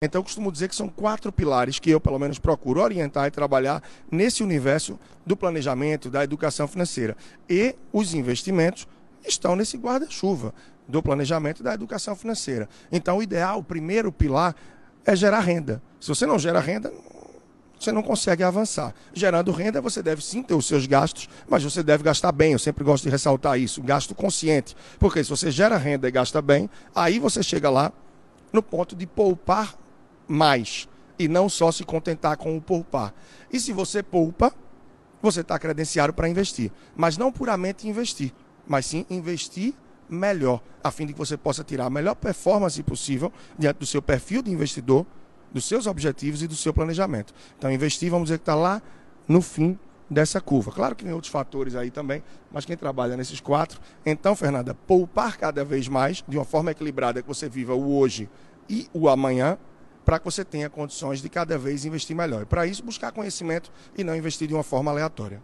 Então, eu costumo dizer que são quatro pilares que eu, pelo menos, procuro orientar e trabalhar nesse universo do planejamento, da educação financeira. E os investimentos estão nesse guarda-chuva do planejamento da educação financeira. Então, o ideal, o primeiro pilar, é gerar renda. Se você não gera renda, você não consegue avançar. Gerando renda, você deve sim ter os seus gastos, mas você deve gastar bem. Eu sempre gosto de ressaltar isso, gasto consciente. Porque se você gera renda e gasta bem, aí você chega lá no ponto de poupar mais e não só se contentar com o poupar. E se você poupa, você está credenciado para investir. Mas não puramente investir, mas sim investir melhor, a fim de que você possa tirar a melhor performance possível diante do seu perfil de investidor, dos seus objetivos e do seu planejamento. Então, investir, vamos dizer que está lá no fim dessa curva. Claro que tem outros fatores aí também, mas quem trabalha nesses quatro. Então, Fernanda, poupar cada vez mais, de uma forma equilibrada, que você viva o hoje e o amanhã, para que você tenha condições de cada vez investir melhor. E para isso, buscar conhecimento e não investir de uma forma aleatória.